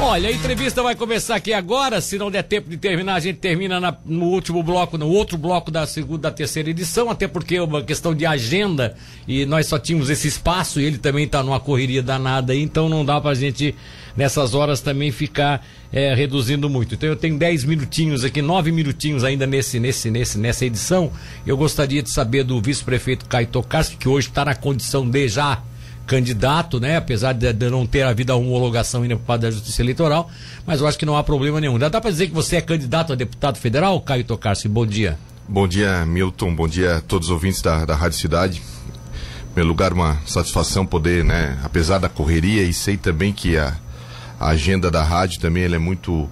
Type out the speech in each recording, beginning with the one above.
Olha, a entrevista vai começar aqui agora. Se não der tempo de terminar, a gente termina na, no último bloco, no outro bloco da segunda, da terceira edição, até porque é uma questão de agenda e nós só tínhamos esse espaço e ele também está numa correria danada aí, então não dá pra gente nessas horas também ficar é, reduzindo muito. Então eu tenho 10 minutinhos aqui, 9 minutinhos ainda nesse, nesse, nesse, nessa edição. Eu gostaria de saber do vice-prefeito Caio Tokarski, que hoje está na condição de já candidato, né? Apesar de, de não ter havido a homologação ainda por parte da Justiça Eleitoral, mas eu acho que não há problema nenhum. Dá para dizer que você é candidato a deputado federal, Caio Tocarci? Bom dia. Bom dia, Milton. Bom dia a todos os ouvintes da, da Rádio Cidade. Em primeiro lugar, uma satisfação poder, né? Apesar da correria, e sei também que a, a agenda da rádio também é muito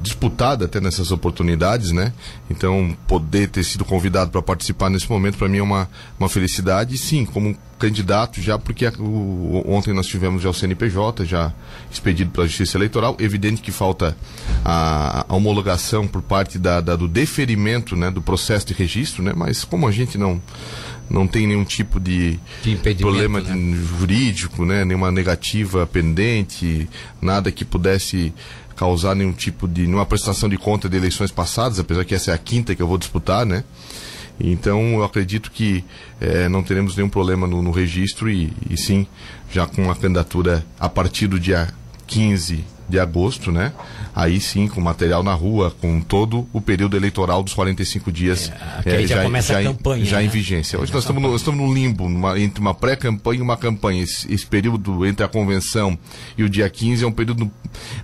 disputada até nessas oportunidades, né? Então, poder ter sido convidado para participar nesse momento para mim é uma, uma felicidade. Sim, como candidato já, porque a, o, ontem nós tivemos já o CNPJ, já expedido pela Justiça Eleitoral. Evidente que falta a, a homologação por parte da, da, do deferimento né, do processo de registro, né? Mas como a gente não não tem nenhum tipo de, de problema né? jurídico, né? nenhuma negativa pendente, nada que pudesse causar nenhum tipo de. nenhuma prestação de conta de eleições passadas, apesar que essa é a quinta que eu vou disputar, né? Então eu acredito que é, não teremos nenhum problema no, no registro e, e, sim, já com a candidatura a partir do dia 15 de agosto, né? Aí sim, com material na rua, com todo o período eleitoral dos 45 dias é, é, já, já, começa já, a campanha, já né? em vigência. Hoje nós estamos, no, estamos no limbo, numa, entre uma pré-campanha e uma campanha. Esse, esse, período entre a convenção e o dia 15 é um período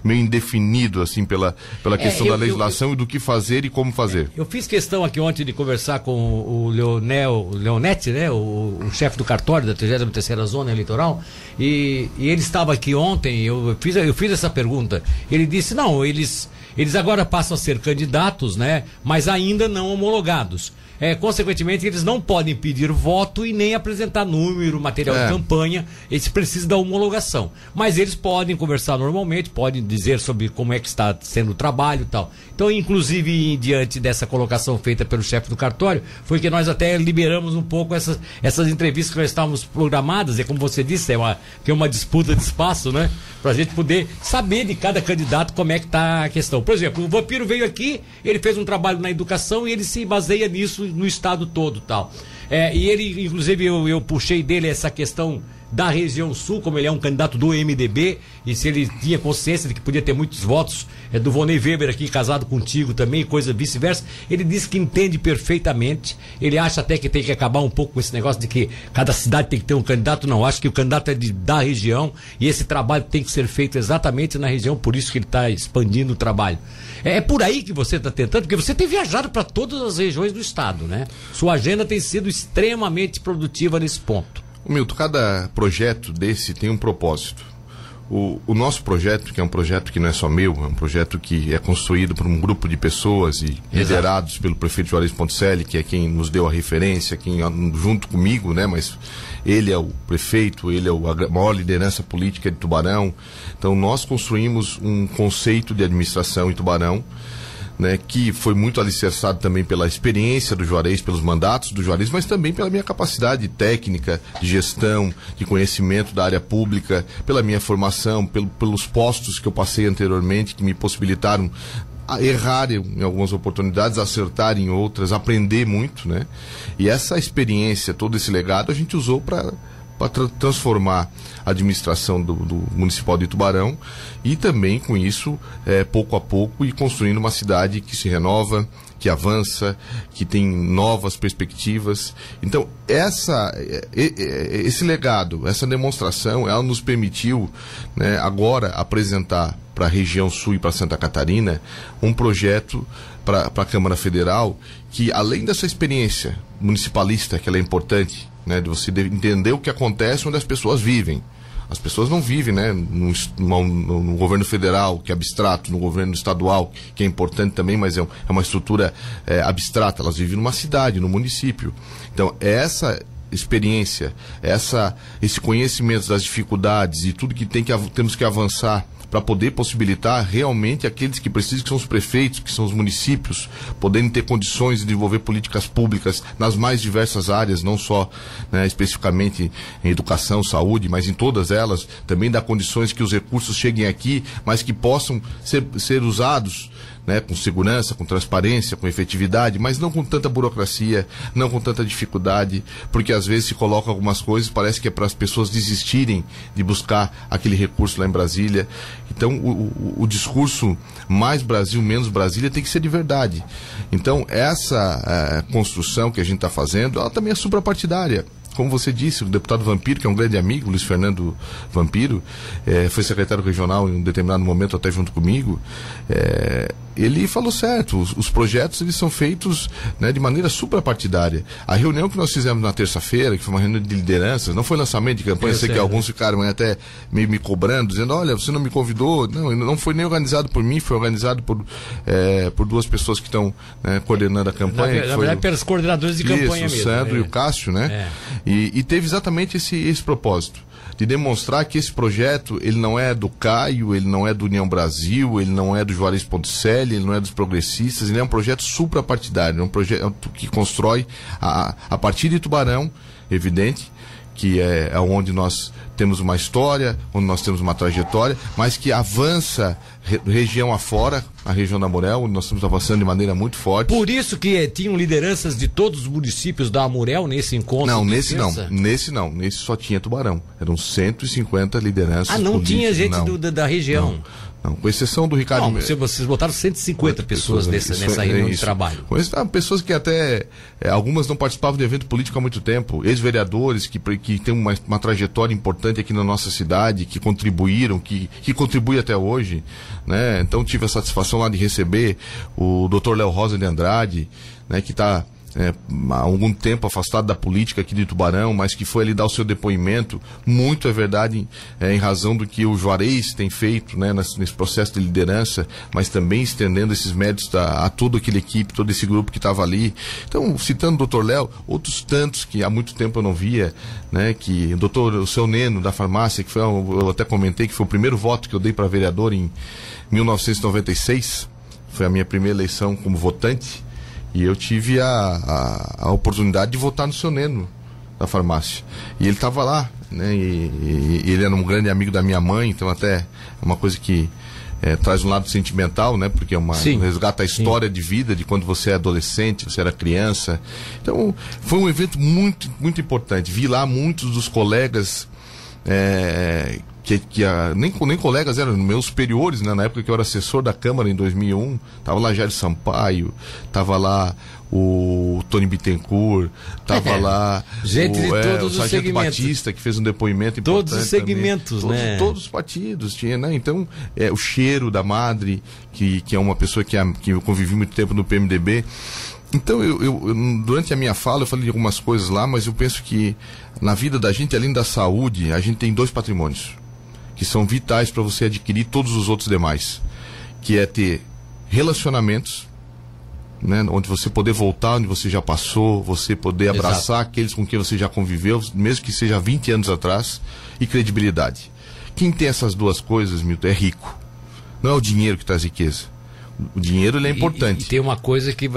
meio indefinido, assim, pela, pela é, questão eu, da legislação eu, eu, e do que fazer e como fazer. eu fiz questão aqui ontem de conversar com o Leonel, Leonete, né? O, o chefe do cartório da 33 Zona Eleitoral, e, e ele estava aqui ontem, eu fiz, eu fiz essa pergunta pergunta. Ele disse: não, eles, eles agora passam a ser candidatos, né? Mas ainda não homologados. É, consequentemente, eles não podem pedir voto e nem apresentar número, material é. de campanha. Eles precisam da homologação. Mas eles podem conversar normalmente, podem dizer sobre como é que está sendo o trabalho e tal. Então, inclusive, diante dessa colocação feita pelo chefe do cartório, foi que nós até liberamos um pouco essas, essas entrevistas que nós estávamos programadas. E como você disse, é uma, que é uma disputa de espaço, né? Para a gente poder saber de cada candidato como é que está a questão. Por exemplo, o Vampiro veio aqui, ele fez um trabalho na educação e ele se baseia nisso no estado todo tal. É, e ele, inclusive, eu, eu puxei dele essa questão da região sul, como ele é um candidato do MDB, e se ele tinha consciência de que podia ter muitos votos, é do Vonei Weber aqui, casado contigo também, coisa vice-versa, ele disse que entende perfeitamente, ele acha até que tem que acabar um pouco com esse negócio de que cada cidade tem que ter um candidato, não, acho que o candidato é de, da região, e esse trabalho tem que ser feito exatamente na região, por isso que ele está expandindo o trabalho. É, é, por aí que você está tentando, porque você tem viajado para todas as regiões do estado, né? Sua agenda tem sido extremamente produtiva nesse ponto. Milton, cada projeto desse tem um propósito. O, o, nosso projeto, que é um projeto que não é só meu, é um projeto que é construído por um grupo de pessoas e Exato. liderados pelo prefeito Juarez Ponticelli, que é quem nos deu a referência, quem junto comigo, né, mas ele é o prefeito, ele é o, a maior liderança política de Tubarão. Então nós construímos um conceito de administração em Tubarão né, que foi muito alicerçado também pela experiência do Juarez, pelos mandatos do Juarez, mas também pela minha capacidade técnica, de gestão, de conhecimento da área pública, pela minha formação, pelo, pelos postos que eu passei anteriormente, que me possibilitaram errar em algumas oportunidades, acertar em outras, aprender muito, né? E essa experiência, todo esse legado, a gente usou para para tra transformar a administração do, do, municipal de Tubarão e também com isso é, pouco a pouco e construindo uma cidade que se renova, que avança, que tem novas perspectivas. Então essa é, esse legado, essa demonstração, ela nos permitiu né, agora apresentar para a região sul e para Santa Catarina um projeto para a Câmara Federal que além dessa experiência municipalista que ela é importante né? De você entender o que acontece onde as pessoas vivem. As pessoas não vivem, né, no, no, no, governo federal, que é abstrato, no governo estadual, que é importante também, mas é, um, é uma estrutura é, abstrata. Elas vivem numa cidade, no município. Então, essa experiência, essa, esse conhecimento das dificuldades e tudo que, tem que temos que avançar para poder possibilitar realmente aqueles que precisam, que são os prefeitos, que são os municípios, poderem ter condições de desenvolver políticas públicas nas mais diversas áreas, não só né, especificamente em educação, saúde, mas em todas elas, também dar condições que os recursos cheguem aqui, mas que possam ser, ser usados né, com segurança, com transparência, com efetividade, mas não com tanta burocracia, não com tanta dificuldade, porque às vezes se colocam algumas coisas, parece que é para as pessoas desistirem de buscar aquele recurso lá em Brasília. Então, o, o, o, discurso mais Brasil, menos Brasília tem que ser de verdade. Então, essa uh, construção que a gente está fazendo, ela também é suprapartidária como você disse, o deputado Vampiro, que é um grande amigo, Luiz Fernando Vampiro, é, foi secretário regional em um determinado momento até junto comigo, é, ele falou certo, os, os, projetos eles são feitos né, de maneira suprapartidária. A reunião que nós fizemos na terça-feira, que foi uma reunião de lideranças, não foi lançamento de campanha, eu sei que alguns ficaram até meio me cobrando, dizendo, olha, você não me convidou. Não, não foi nem organizado por mim, foi organizado por, é, por duas pessoas que estão né, coordenando a campanha. Na, na verdade, pelos coordenadores de campanha isso, mesmo. O Sandro é. e o Cássio, né? É. E, e teve exatamente esse, esse propósito de demonstrar que esse projeto ele não é do Caio, ele não é do União Brasil, ele não é do Juarez Ponticelli, ele não é dos progressistas, ele é um projeto suprapartidário, é um projeto que constrói a, a partir de Tubarão, evidente, que é, é onde nós temos uma história, onde nós temos uma trajetória, mas que avança re, região afora, a região da Amurel, onde nós estamos avançando de maneira muito forte. Por isso que eh, tinham lideranças de todos os municípios da Amurel nesse encontro? Não, nesse não. Nesse não. Nesse só tinha Tubarão. Eram 150 lideranças. Ah, não tinha gente do, da, da, região. Não. Com exceção do Ricardo. Não, você, vocês botaram 150 pessoas, pessoas nessa, nessa reunião é de trabalho. Com ah, pessoas que até. É, algumas não participavam de evento político há muito tempo. Ex-vereadores que, que têm uma, uma, trajetória importante aqui na nossa cidade, que contribuíram, que, que contribuem até hoje. Né? Então tive a satisfação lá de receber o Dr. Léo Rosa de Andrade, né, que está é, há algum tempo afastado da política aqui de Tubarão, mas que foi ali dar o seu depoimento. Muito é verdade é, em razão do que o Juarez tem feito né, nesse, processo de liderança, mas também estendendo esses méritos a, a toda aquela equipe, todo esse grupo que estava ali. Então, citando o doutor Léo, outros tantos que há muito tempo eu não via, né, que o doutor, o seu Neno da farmácia, que foi, eu até comentei que foi o primeiro voto que eu dei para vereador em 1996, foi a minha primeira eleição como votante. E eu tive a, a, a oportunidade de votar no seu Neno, da farmácia. E ele estava lá, né? E, e, ele era um grande amigo da minha mãe, então até é uma coisa que é, traz um lado sentimental, né? Porque é uma Sim. resgata a história Sim. de vida de quando você é adolescente, você era criança. Então foi um evento muito muito importante. Vi lá muitos dos colegas é, que, que a, nem, nem colegas eram meus superiores, né? Na época que eu era assessor da Câmara em 2001, tava lá Jair Sampaio, tava lá o Tony Bittencourt, tava é, lá gente o, de é, todos o os segmentos. Batista que fez um depoimento importante. Todos os segmentos, também. né? Todos, todos, os partidos tinha, né? Então, é, o cheiro da madre, que, que é uma pessoa que, que eu convivi muito tempo no PMDB. Então, eu, eu, durante a minha fala, eu falei de algumas coisas lá, mas eu penso que na vida da gente, além da saúde, a gente tem dois patrimônios que são vitais para você adquirir todos os outros demais, que é ter relacionamentos, né, onde você poder voltar onde você já passou, você poder abraçar Exato. aqueles com quem você já conviveu, mesmo que seja 20 anos atrás, e credibilidade. Quem tem essas duas coisas, Milton, é rico. Não é o dinheiro que traz riqueza. O dinheiro é importante. E, e tem uma coisa que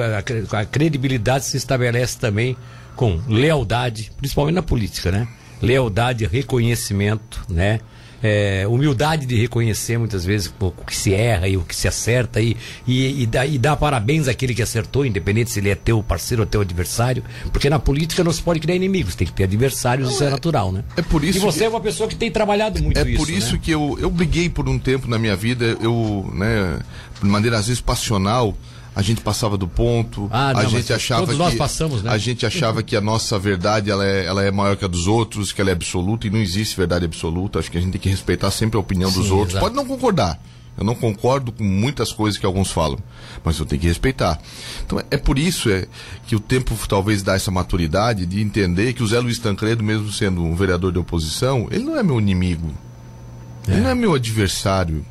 a credibilidade se estabelece também com lealdade, principalmente na política, né? Lealdade, reconhecimento, né? É, humildade de reconhecer muitas vezes o que se erra e o que se acerta e, e, e, dá, e dá parabéns àquele que acertou, independente se ele é teu parceiro ou teu adversário, porque na política não se pode criar inimigos, tem que ter adversários, não, isso é, é, natural, né? É por isso e você que, é uma pessoa que tem trabalhado muito é isso. É por isso né? que eu, eu briguei por um tempo na minha vida, eu, né, de maneira às vezes passional, a gente passava do ponto, ah, não, a gente achava todos que nós passamos, né? a gente achava que a nossa verdade ela é, ela é maior que a dos outros, que ela é absoluta e não existe verdade absoluta. Acho que a gente tem que respeitar sempre a opinião Sim, dos outros. Exato. Pode não concordar. Eu não concordo com muitas coisas que alguns falam, mas eu tenho que respeitar. Então é por isso é, que o tempo talvez dá essa maturidade de entender que o Zé Luiz Tancredo, mesmo sendo um vereador de oposição, ele não é meu inimigo. É. Ele não é meu adversário.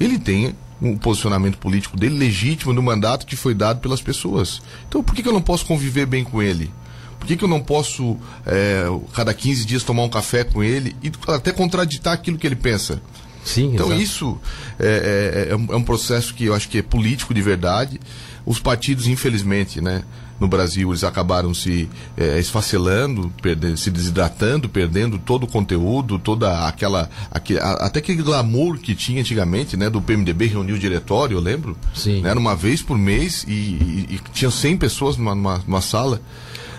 Ele tem um posicionamento político dele legítimo no mandato que foi dado pelas pessoas. Então por que, que eu não posso conviver bem com ele? Por que, que eu não posso, é, cada 15 dias, tomar um café com ele e até contraditar aquilo que ele pensa? Sim, então exato. isso é, é, é, um, é um processo que eu acho que é político de verdade. Os partidos, infelizmente, né, no Brasil, eles acabaram se é, esfacelando, perdendo, se desidratando, perdendo todo o conteúdo, toda aquela. Aquele, a, até aquele glamour que tinha antigamente, né? Do PMDB reunir o diretório, eu lembro. Sim. Né, era uma vez por mês e, e, e tinha 100 pessoas numa, numa, numa sala.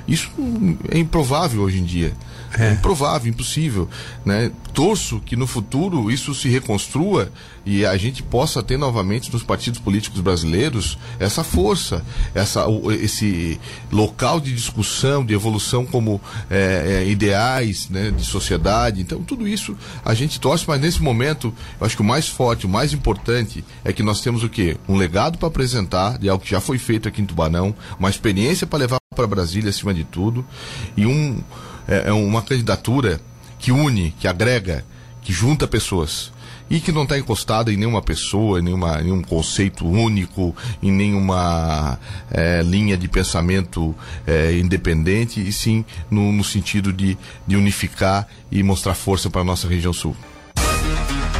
Isso é improvável hoje em dia. É. improvável, impossível. Né? Torço que no futuro isso se reconstrua e a gente possa ter novamente nos partidos políticos brasileiros essa força, essa, esse local de discussão, de evolução como é, é, ideais né, de sociedade. Então, tudo isso a gente torce, mas nesse momento, eu acho que o mais forte, o mais importante é que nós temos o quê? Um legado para apresentar de algo que já foi feito aqui em Tubarão, uma experiência para levar para Brasília acima de tudo e um é, é uma candidatura que une, que agrega, que junta pessoas e que não está encostada em nenhuma pessoa, em nenhuma, nenhum conceito único, em nenhuma é, linha de pensamento é, independente, e sim no, no sentido de, de unificar e mostrar força para a nossa região sul.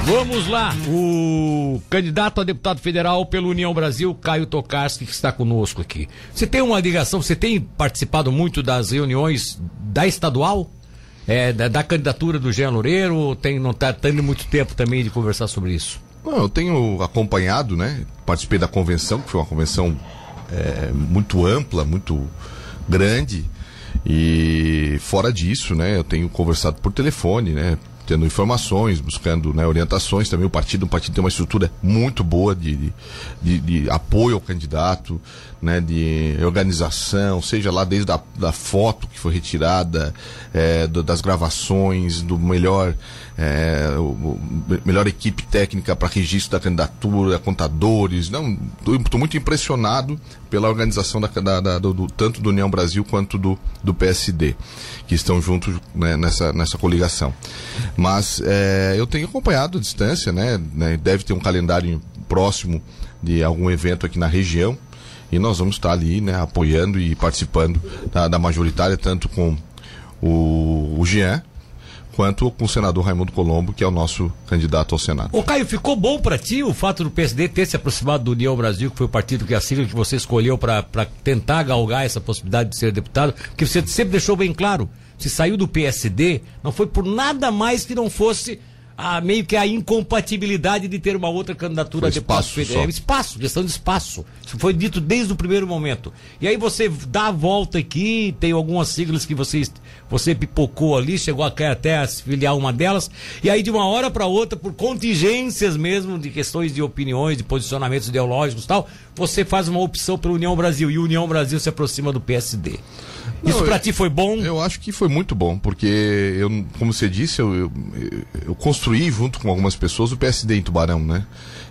Vamos lá, o candidato a deputado federal pela União Brasil, Caio Tokarski, que está conosco aqui. Você tem uma ligação, você tem participado muito das reuniões da estadual? É, da, da, candidatura do Jean Loureiro, tem, não está tendo muito tempo também de conversar sobre isso? Não, eu tenho acompanhado, né? Participei da convenção, que foi uma convenção é, muito ampla, muito grande. E fora disso, né, eu tenho conversado por telefone, né, tendo informações, buscando né, orientações. Também o partido, o partido tem uma estrutura muito boa de, de, de apoio ao candidato, né, de organização, seja lá desde a da foto que foi retirada, é, do, das gravações, do melhor, é, o, melhor equipe técnica para registro da candidatura, contadores. Não, estou muito impressionado pela organização da, da, da do, tanto do União Brasil quanto do, do PSD, que estão juntos né, nessa, nessa coligação. Mas é, eu tenho acompanhado a distância, né, né, deve ter um calendário próximo de algum evento aqui na região e nós vamos estar ali, né, apoiando e participando da, da majoritária, tanto com o, o Jean, quanto com o senador Raimundo Colombo, que é o nosso candidato ao Senado. Ô Caio, ficou bom para ti o fato do PSD ter se aproximado do União Brasil, que foi o partido que a sigla que você escolheu para tentar galgar essa possibilidade de ser deputado, porque você sempre deixou bem claro, se saiu do PSD, não foi por nada mais que não fosse a, meio que a incompatibilidade de ter uma outra candidatura a deputado. É, espaço, questão de espaço. Isso foi dito desde o primeiro momento. E aí você dá a volta aqui, tem algumas siglas que você, você pipocou ali, chegou até a se filiar uma delas, e aí de uma hora para outra, por contingências mesmo, de questões de opiniões, de posicionamentos ideológicos e tal, você faz uma opção pela União Brasil, e União Brasil se aproxima do PSD. Isso para ti foi bom? Eu acho que foi muito bom, porque eu, como você disse, eu, eu, eu, construí junto com algumas pessoas o PSD em Tubarão, né?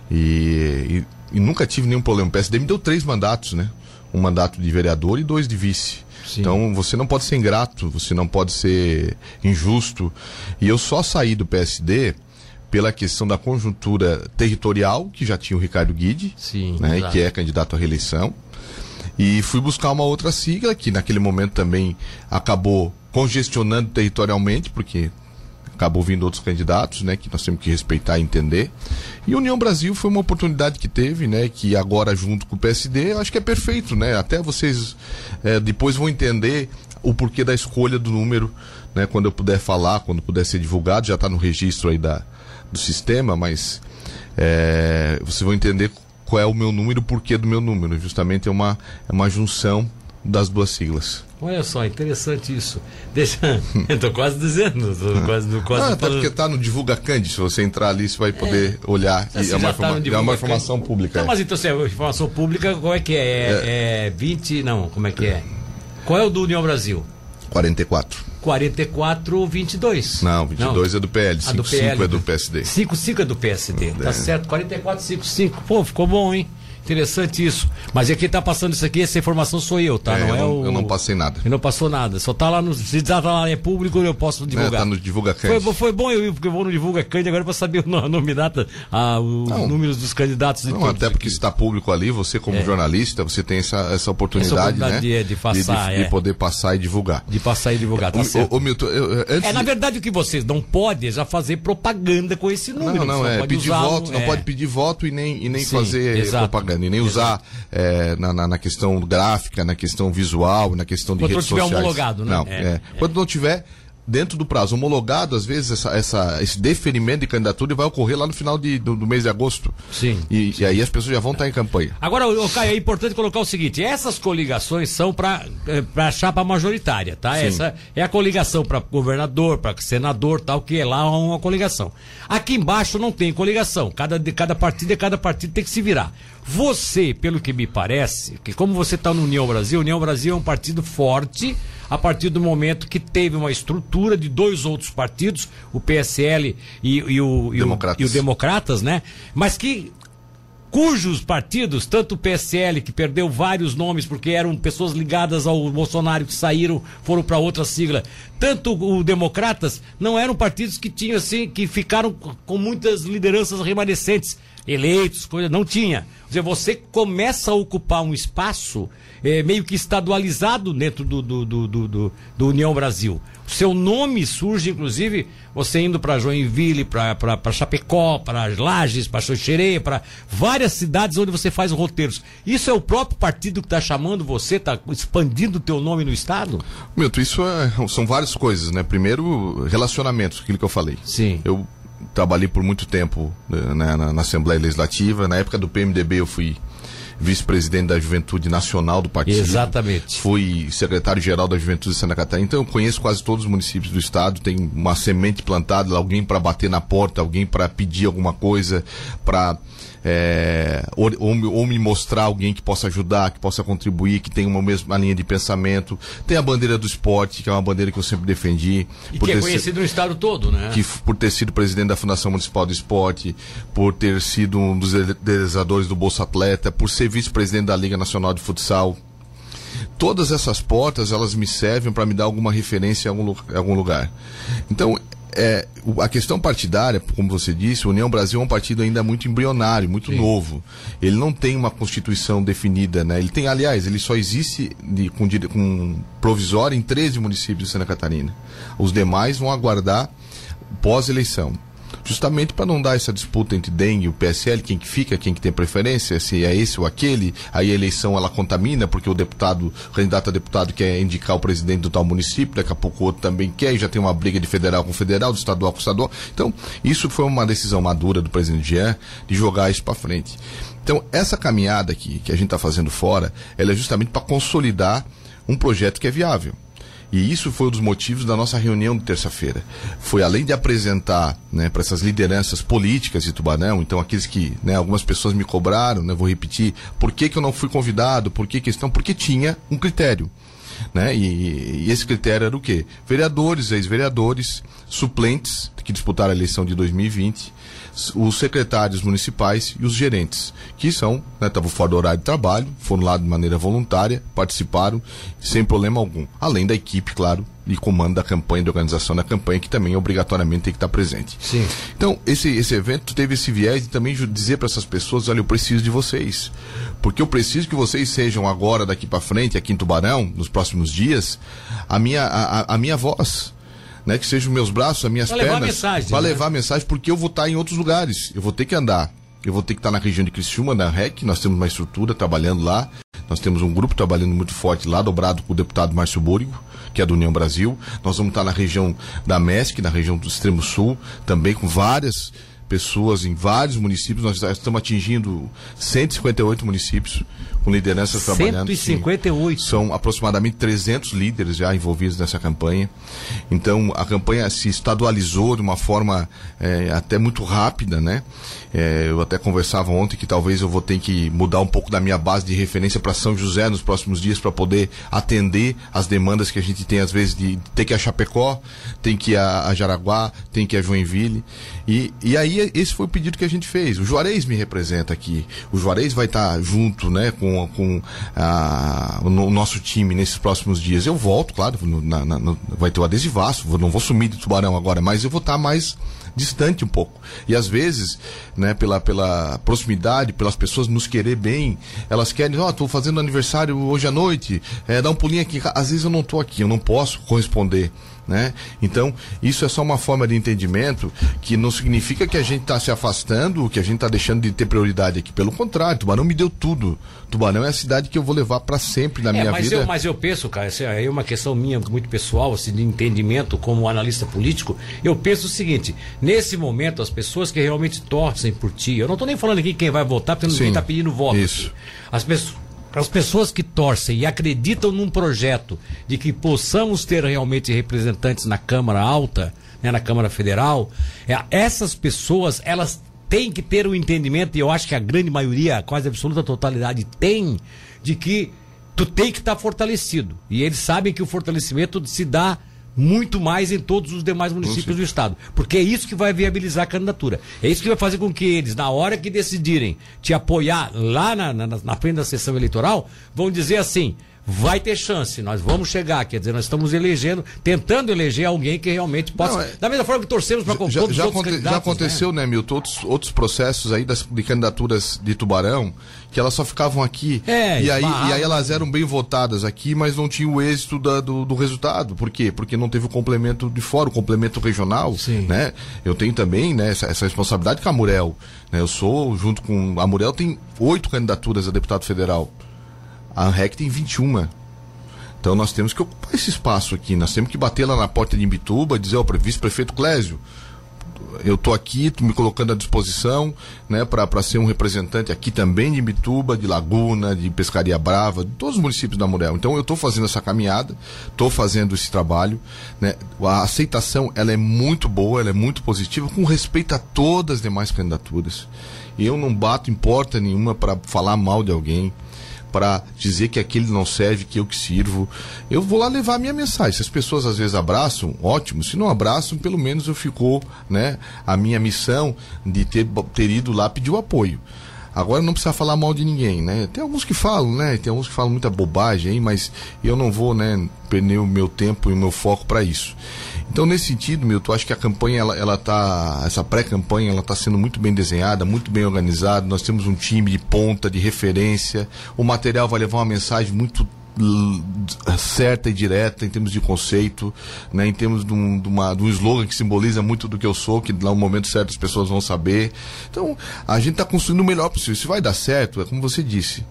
E, e, e, nunca tive nenhum problema. O PSD me deu três mandatos, né? Um mandato de vereador e dois de vice. Sim. Então você não pode ser ingrato, você não pode ser injusto. E eu só saí do PSD pela questão da conjuntura territorial, que já tinha o Ricardo Guide, Sim, né, que é candidato à reeleição. E fui buscar uma outra sigla que naquele momento também acabou congestionando territorialmente, porque acabou vindo outros candidatos, né, que nós temos que respeitar e entender. E União Brasil foi uma oportunidade que teve, né, que agora junto com o PSD, acho que é perfeito, né? Até vocês é, depois vão entender o porquê da escolha do número, né, quando eu puder falar, quando puder ser divulgado, já está no registro aí da, do sistema, mas é, vocês vão entender qual é o meu número, o porquê do meu número. Justamente é uma, é uma junção das duas siglas. Olha só, interessante isso. Deixa. Eu tô quase dizendo. Tô quase, quase ah, até porque está no Divulga Candy. Se você entrar ali, você vai poder é. olhar. E é, uma, tá informa... é uma informação pública. Não, mas então, se é informação pública, qual é que é? É, é 20. Não, como é que é? Qual é o do União Brasil? 44. 44, 22. Não, 22 não. é do PL, 5, do PL, 5 é do PSD. 5, 5 é do PSD, tá é. tá certo? 44, 5, 5. Pô, ficou bom, hein? Interessante isso. Mas aqui tá passando isso aqui, essa informação sou eu, tá? É, não eu é não- o. eu não passei nada. Eu não passou nada. Só tá lá no. Se tá lá é público, eu posso É, divulgar. tá no Divulga Foi, Cândido. bo- foi bom eu ir, porque eu vou no Divulga Cândido agora pra saber o no- nome data, ah, os Não. números dos candidatos e Não, até porque está público ali, você como jornalista, você tem essa, essa oportunidade, Essa oportunidade né? de- de passar, de, é. poder passar e divulgar. De passar e divulgar, tá Ô, certo. ô, ô, Milton, eu- É, na de- verdade, o que vocês não podem é já fazer propaganda com esse número. Não, não, só é pedir voto, não é. pode pedir voto e nem, e nem Sim, fazer exato. propaganda, e nem usar é, na, na, na questão gráfica, na questão visual, na questão de Quando redes não tiver homologado, né? Não, É, é. Quando não tiver dentro do prazo homologado, às vezes essa, essa- esse deferimento de candidatura vai ocorrer lá no final de- do, do mês de agosto. Sim, E, e aí as pessoas já vão estar em campanha. Agora, ô, Caio, é importante colocar o seguinte: essas coligações são para a chapa majoritária, tá? Sim. Essa é a coligação para governador, para senador, tal, que é lá uma coligação. Aqui embaixo não tem coligação. Cada, de cada partido, é cada partido tem que se virar. Você, pelo que me parece, que como você está no União Brasil, União Brasil é um partido forte a partir do momento que teve uma estrutura de dois outros partidos, o PSL e, e o, e o- Democratas. e o Democratas, né? Mas que cujos partidos, tanto o PSL, que perdeu vários nomes porque eram pessoas ligadas ao Bolsonaro que saíram, foram para outra sigla, tanto o Democratas, não eram partidos que tinham assim, que ficaram com muitas lideranças remanescentes, eleitos, coisa, não tinha. Quer dizer, você começa a ocupar um espaço eh, meio que estadualizado dentro do, do, do, do, do- do União Brasil. O seu nome surge, inclusive, você indo para Joinville, para Chapecó, para Lages, para Xoxerê, para várias cidades onde você faz roteiros. Isso é o próprio partido que está chamando você, está expandindo o teu nome no Estado? Milton, isso é- são várias coisas, né? Primeiro, relacionamentos, aquilo que eu falei. Sim. Eu trabalhei por muito tempo né, na, na- na Assembleia Legislativa. Na época do PMDB, eu fui vice-presidente da Juventude Nacional do partido. Exatamente. Fui secretário-geral da Juventude de Santa Catarina. Então, eu conheço quase todos os municípios do estado. Tem uma semente plantada, alguém para bater na porta, alguém para pedir alguma coisa, para. É, ou, ou me- mostrar alguém que possa ajudar, que possa contribuir, que tenha uma mesma linha de pensamento. Tem a bandeira do esporte, que é uma bandeira que eu sempre defendi. E por que é ter sido- conhecido no Estado todo, né? que por ter sido presidente da Fundação Municipal do Esporte, por ter sido um dos ide- idealizadores do Bolsa Atleta, por ser vice-presidente da Liga Nacional de Futsal. Todas essas portas, elas me servem para me dar alguma referência em algum, algum lugar. Então, é, a questão partidária, como você disse, o União Brasil é um partido ainda muito embrionário, muito novo. Ele não tem uma constituição definida, né? Ele tem, aliás, ele só existe de- com, com provisório em 13 municípios de Santa Catarina. Os demais vão aguardar pós-eleição. Justamente para não dar essa disputa entre DEM e o PSL, quem que fica, quem que tem preferência, se é esse ou aquele, aí a eleição ela contamina, porque o deputado, o candidato a deputado quer indicar o presidente do tal município, daqui a pouco o outro também quer, e já tem uma briga de federal com federal, de estadual com estadual. Então, isso foi uma decisão madura do presidente Jean de jogar isso para frente. Então, essa caminhada aqui que a gente está fazendo fora, ela é justamente para consolidar um projeto que é viável. E isso foi um dos motivos da nossa reunião de terça-feira. Foi além de apresentar né, para essas lideranças políticas de Tubarão, então aqueles que né, algumas pessoas me cobraram, né, vou repetir, por que, que eu não fui convidado, por que questão? Porque tinha um critério. Né? E, e esse critério era o quê? Vereadores, ex-vereadores, suplentes que disputaram a eleição de 2020, s- os secretários municipais e os gerentes, que são, estavam fora do horário de trabalho, foram lá de maneira voluntária, participaram sem problema algum. Além da equipe, claro, de comando da campanha, de organização da campanha, que também obrigatoriamente tem que estar presente. Sim. Então, esse, esse evento teve esse viés de também dizer para essas pessoas: olha, eu preciso de vocês. Porque eu preciso que vocês sejam agora, daqui para frente, aqui em Tubarão, nos próximos dias, a minha, a- a minha voz. Né, que sejam meus braços, as minhas Pra levar pernas. mensagem, Para né? levar a mensagem, porque eu vou estar em outros lugares. Eu vou ter que andar. Eu vou ter que estar na região de Criciúma, na REC. Nós temos uma estrutura trabalhando lá. Nós temos um grupo trabalhando muito forte lá, dobrado com o deputado Márcio Búrigo, que é do União Brasil. Nós vamos estar na região da MESC, na região do Extremo Sul, também com várias pessoas em vários municípios. Nós estamos atingindo 158 municípios com lideranças trabalhando. 158. Sim. São aproximadamente 300 líderes já envolvidos nessa campanha. Então, a campanha se estadualizou de uma forma é, até muito rápida, né? É, eu até conversava ontem que talvez eu vou ter que mudar um pouco da minha base de referência para São José nos próximos dias para poder atender as demandas que a gente tem às vezes de ter que ir a Chapecó, tem que ir a, a Jaraguá, tem que ir a Joinville. E, e aí esse foi o pedido que a gente fez. O Juarez me representa aqui. O Juarez vai estar junto, né, com, com a, o, nosso time nesses próximos dias. Eu volto, claro, na, na, vai ter o adesivaço, não vou sumir de Tubarão agora, mas eu vou estar mais distante um pouco. E às vezes, né, pela, pela proximidade, pelas pessoas nos querer bem, elas querem, ó, oh, tô fazendo aniversário hoje à noite, é, dá um pulinho aqui. Às vezes eu não tô aqui, eu não posso corresponder. Né? Então, isso é só uma forma de entendimento que não significa que a gente está se afastando, que a gente está deixando de ter prioridade aqui. Pelo contrário, Tubarão me deu tudo. Tubarão é a cidade que eu vou levar para sempre na é, minha mas vida. Eu, mas eu penso, cara, isso é uma questão minha muito pessoal, assim, de entendimento como analista político. Eu penso o seguinte: nesse momento, as pessoas que realmente torcem por ti, eu não estou nem falando aqui quem vai votar, porque ninguém está pedindo voto. Isso. As pessoas as pessoas que torcem e acreditam num projeto de que possamos ter realmente representantes na Câmara Alta, né, na Câmara Federal, é, essas pessoas, elas têm que ter o um entendimento, e eu acho que a grande maioria, quase a absoluta totalidade, tem, de que tu tem que estar tá fortalecido. E eles sabem que o fortalecimento se dá muito mais em todos os demais municípios do estado. Porque é isso que vai viabilizar a candidatura. É isso que vai fazer com que eles, na hora que decidirem te apoiar lá na, na, na frente da sessão eleitoral, vão dizer assim: vai ter chance, nós vamos chegar, quer dizer, nós estamos elegendo, tentando eleger alguém que realmente possa. Não, é... Da mesma forma que torcemos para já, todos já, outros Já aconteceu, né, né Milton, outros, outros processos aí das, de candidaturas de Tubarão, que elas só ficavam aqui. É, e, aí, e aí elas eram bem votadas aqui, mas não tinham o êxito da, do, do resultado. Por quê? Porque não teve o complemento de fora, o complemento regional. Sim. Né? Eu tenho também né, essa, essa responsabilidade com a Murel. Né? Eu sou, junto com. A Murel tem oito candidaturas a deputado federal. A ANREC tem 21. Então nós temos que ocupar esse espaço aqui. Nós temos que bater lá na porta de Imbituba e dizer, ó, oh, vice-prefeito Clésio, eu estou aqui, tô me colocando à disposição, né, para ser um representante aqui também de Imbituba, de Laguna, de Pescaria Brava, de todos os municípios da Murel. Então eu estou fazendo essa caminhada, estou fazendo esse trabalho, né? A aceitação ela é muito boa, ela é muito positiva, com respeito a todas as demais candidaturas. Eu não bato em porta nenhuma para falar mal de alguém para dizer que aquele não serve, que eu que sirvo. Eu vou lá levar a minha mensagem. Se as pessoas às vezes abraçam, ótimo. Se não abraçam, pelo menos eu ficou, né, a minha missão de ter, ter ido lá pedir o apoio. Agora não precisa falar mal de ninguém, né? Tem alguns que falam, né? Tem alguns que falam muita bobagem aí, mas eu não vou, né, perder o meu tempo e o meu foco para isso. Então, nesse sentido, Milton, acho que a campanha, ela, ela tá, essa pré-campanha, ela está sendo muito bem desenhada, muito bem organizada. Nós temos um time de ponta, de referência. O material vai levar uma mensagem muito certa e direta em termos de conceito, né, em termos de um, de, uma, de um slogan que simboliza muito do que eu sou, que no momento certo as pessoas vão saber. Então, a gente está construindo o melhor possível. Se vai dar certo, é como você disse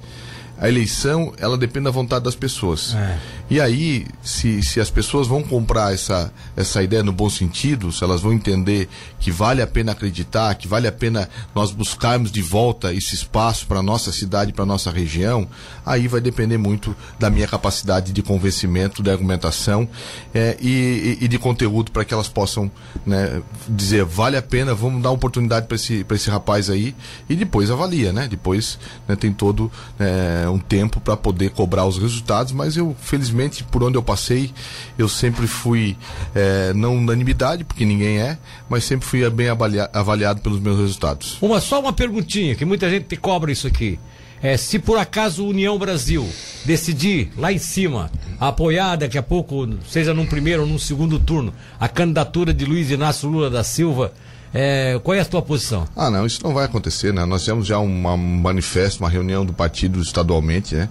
a eleição ela depende da vontade das pessoas. É. E aí, se, se as pessoas vão comprar essa, essa ideia no bom sentido, se elas vão entender que vale a pena acreditar, que vale a pena nós buscarmos de volta esse espaço para a nossa cidade, para a nossa região, aí vai depender muito da minha capacidade de convencimento, de argumentação é, e, e, de conteúdo para que elas possam né, dizer vale a pena, vamos dar oportunidade para esse, esse rapaz aí e depois avalia, né? Depois né, tem todo. É, um tempo para poder cobrar os resultados, mas eu, felizmente, por onde eu passei, eu sempre fui, é, não unanimidade, porque ninguém é, mas sempre fui bem avaliado, avaliado pelos meus resultados. Uma, só uma perguntinha, que muita gente te cobra isso aqui. É, se por acaso União Brasil decidir lá em cima apoiar daqui a pouco, seja num primeiro ou num segundo turno, a candidatura de Luiz Inácio Lula da Silva é, qual é a tua posição? Ah, não, isso não vai acontecer, né? Nós temos já uma, um manifesto, uma reunião do partido estadualmente, né?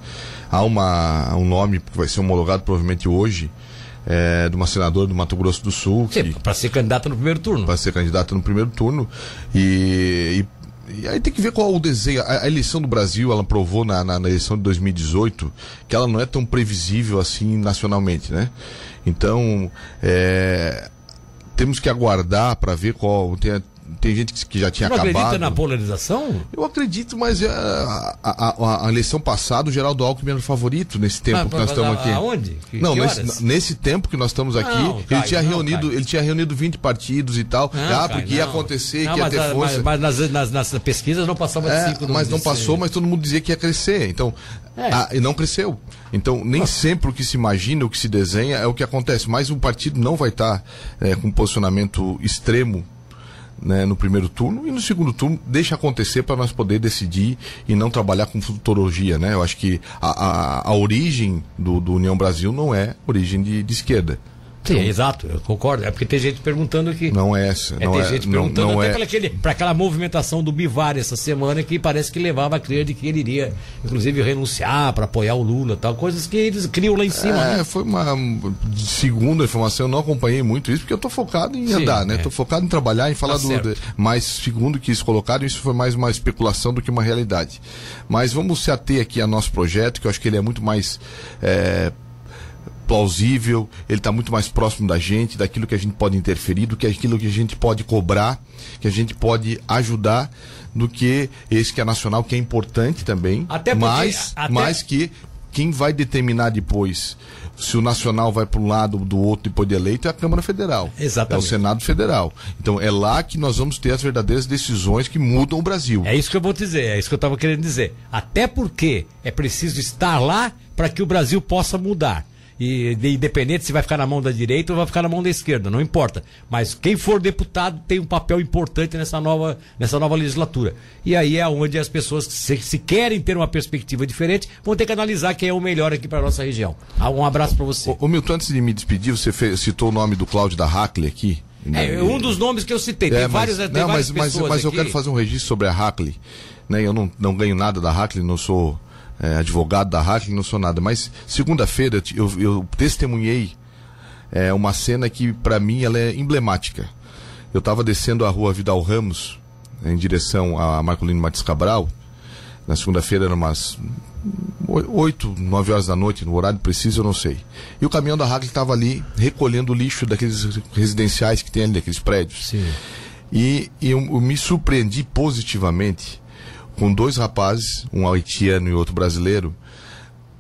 Há uma, um nome que vai ser homologado provavelmente hoje, é, de uma senadora do Mato Grosso do Sul. Para ser candidata no primeiro turno. Para ser candidata no primeiro turno. E, e, e, aí tem que ver qual o desenho. A, a eleição do Brasil, ela provou na, na, na, eleição de 2018 que ela não é tão previsível assim nacionalmente, né? Então, é, temos que aguardar para ver qual. Tem, tem gente que, já tinha Você não acabado. acredita na polarização? Eu acredito, mas é, a, a, a, a eleição passada, o Geraldo Alckmin era o favorito nesse tempo que nós estamos aqui. aonde? Que- não, que nesse, nesse tempo que nós estamos aqui, Não, ele, tinha não, reunido, Caio. ele tinha reunido 20 partidos e tal. Não, ah, porque ia acontecer, que ia mas, ter força. Mas, mas nas, nas- nas pesquisas não passava de É, cinco. mas não passou, mas todo mundo dizia que ia crescer. Então, É. ah, e não cresceu. Então, nem sempre o que se imagina, o que se desenha, é o que acontece. Mas o partido não vai estar é, com um posicionamento extremo né, no primeiro turno e no segundo turno deixa acontecer para nós poder decidir e não trabalhar com futurologia, né? Eu acho que a, a, a origem do, do União Brasil não é origem de, de esquerda. Sim, exato, eu concordo. É porque tem gente perguntando aqui. Não é essa. É, não tem é, gente não, perguntando não até é, para aquela movimentação do Bivar essa semana que parece que levava a crer de que ele iria, inclusive, renunciar para apoiar o Lula e tal, coisas que eles criam lá em cima. É, né? foi uma segunda informação, eu não acompanhei muito isso, porque eu tô focado em Sim, andar, né? é. Tô focado em trabalhar, em falar Tá do. certo. de- mas segundo que eles colocaram, isso foi mais uma especulação do que uma realidade. Mas vamos se ater aqui ao nosso projeto, que eu acho que ele é muito mais. Plausível, ele está muito mais próximo da gente, daquilo que a gente pode interferir, do que aquilo que a gente pode cobrar, que a gente pode ajudar, do que esse que é nacional, que é importante também, Até porque- mas, até- mas que quem vai determinar depois se o nacional vai para um lado do outro depois de eleito é a Câmara Federal. Exatamente. É o Senado Federal. Então é lá que nós vamos ter as verdadeiras decisões que mudam o Brasil. É isso que eu vou dizer, é isso que eu estava querendo dizer. Até porque é preciso estar lá para que o Brasil possa mudar. E de- independente se vai ficar na mão da direita ou vai ficar na mão da esquerda, não importa. Mas quem for deputado tem um papel importante nessa nova, nessa nova legislatura. E aí é onde as pessoas, se, se querem ter uma perspectiva diferente, vão ter que analisar quem é o melhor aqui para nossa região. Ah, Um abraço para você. Ô, ô, Milton, antes de me despedir, você fez- citou o nome do Cláudio da Hackley aqui. É um dos nomes que eu citei. Tem É, mas, vários, tem não, várias mas, mas, pessoas mas eu aqui. quero fazer um registro sobre a Hackley. Né? Eu não, não ganho nada da Hackley, não sou é, advogado da Hackley, não sou nada. Mas segunda-feira eu, eu testemunhei é, uma cena que para mim ela é emblemática. Eu estava descendo a rua Vidal Ramos em direção a Marcolino Martins Cabral. Na segunda-feira eram umas oito, nove horas da noite, no horário preciso eu não sei. E o caminhão da Hackley estava ali recolhendo o lixo daqueles residenciais que tem ali, daqueles prédios. Sim. E, e eu, eu me surpreendi positivamente com dois rapazes, um haitiano e outro brasileiro,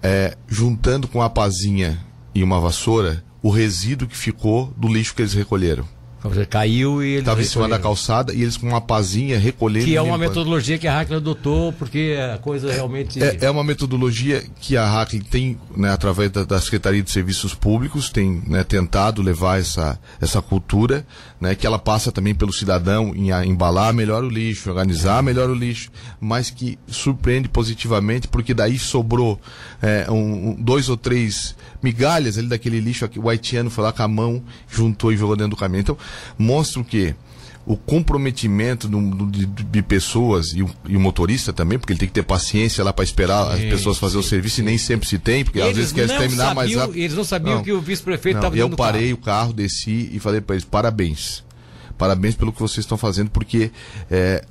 é, juntando com a pazinha e uma vassoura o resíduo que ficou do lixo que eles recolheram. Você caiu e ele Estava em cima da calçada e eles com uma pazinha recolhendo. Que é uma metodologia que a Hackler adotou, porque a coisa realmente. É, é uma metodologia que a Hackley tem, né, através da, da Secretaria de Serviços Públicos, tem né, tentado levar essa, essa cultura, né, que ela passa também pelo cidadão em embalar melhor o lixo, organizar melhor o lixo, mas que surpreende positivamente, porque daí sobrou é, um, dois ou três migalhas ali daquele lixo, aqui, o haitiano foi lá com a mão, juntou e jogou dentro do caminhão. Então, mostra o quê? O comprometimento do- de, de pessoas e o, e o motorista também, porque ele tem que ter paciência lá para esperar as Sim, pessoas fazer o sim, serviço e nem sempre se tem, porque às vezes quer terminar mais rápido. Eles não sabiam Não. que o vice-prefeito estava eu do carro. parei o carro, desci e falei para eles: parabéns. Parabéns pelo que vocês estão fazendo, porque é,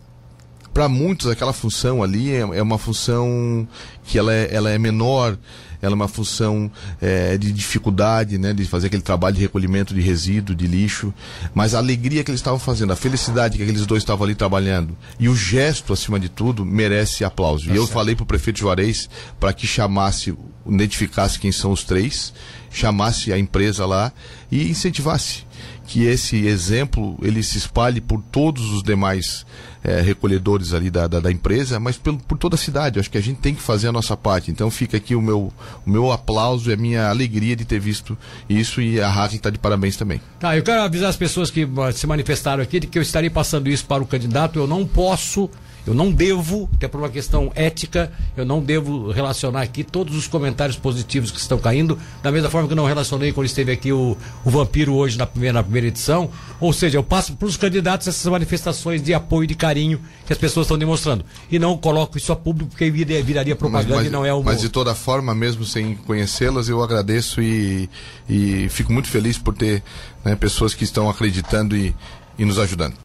para muitos aquela função ali é, é uma função que ela é, ela é menor, ela é uma função é, de dificuldade, né, de fazer aquele trabalho de recolhimento de resíduo, de lixo, mas a alegria que eles estavam fazendo, a felicidade que aqueles dois estavam ali trabalhando e o gesto acima de tudo merece aplauso. e eu falei para o prefeito Juarez para que chamasse, identificasse quem são os três, chamasse a empresa lá e incentivasse que esse exemplo ele se espalhe por todos os demais eh, recolhedores ali da, da, da empresa, mas pelo, por toda a cidade. Eu acho que a gente tem que fazer a nossa parte. Então fica aqui o meu, o meu aplauso e a minha alegria de ter visto isso e a Hackley está de parabéns também. Tá, eu quero avisar as pessoas que ah, se manifestaram aqui de que eu estarei passando isso para o candidato. Eu não posso, eu não devo, até por uma questão ética, eu não devo relacionar aqui todos os comentários positivos que estão caindo, da mesma forma que eu não relacionei quando esteve aqui o, o Vampiro hoje na primeira, na primeira edição. Ou seja, eu passo para os candidatos essas manifestações de apoio e de carinho que as pessoas estão demonstrando. E não coloco isso a público porque viraria, viraria propaganda e não é o. mas de toda forma, mesmo sem conhecê-las, eu agradeço e, e fico muito feliz por ter né, pessoas que estão acreditando e, e nos ajudando.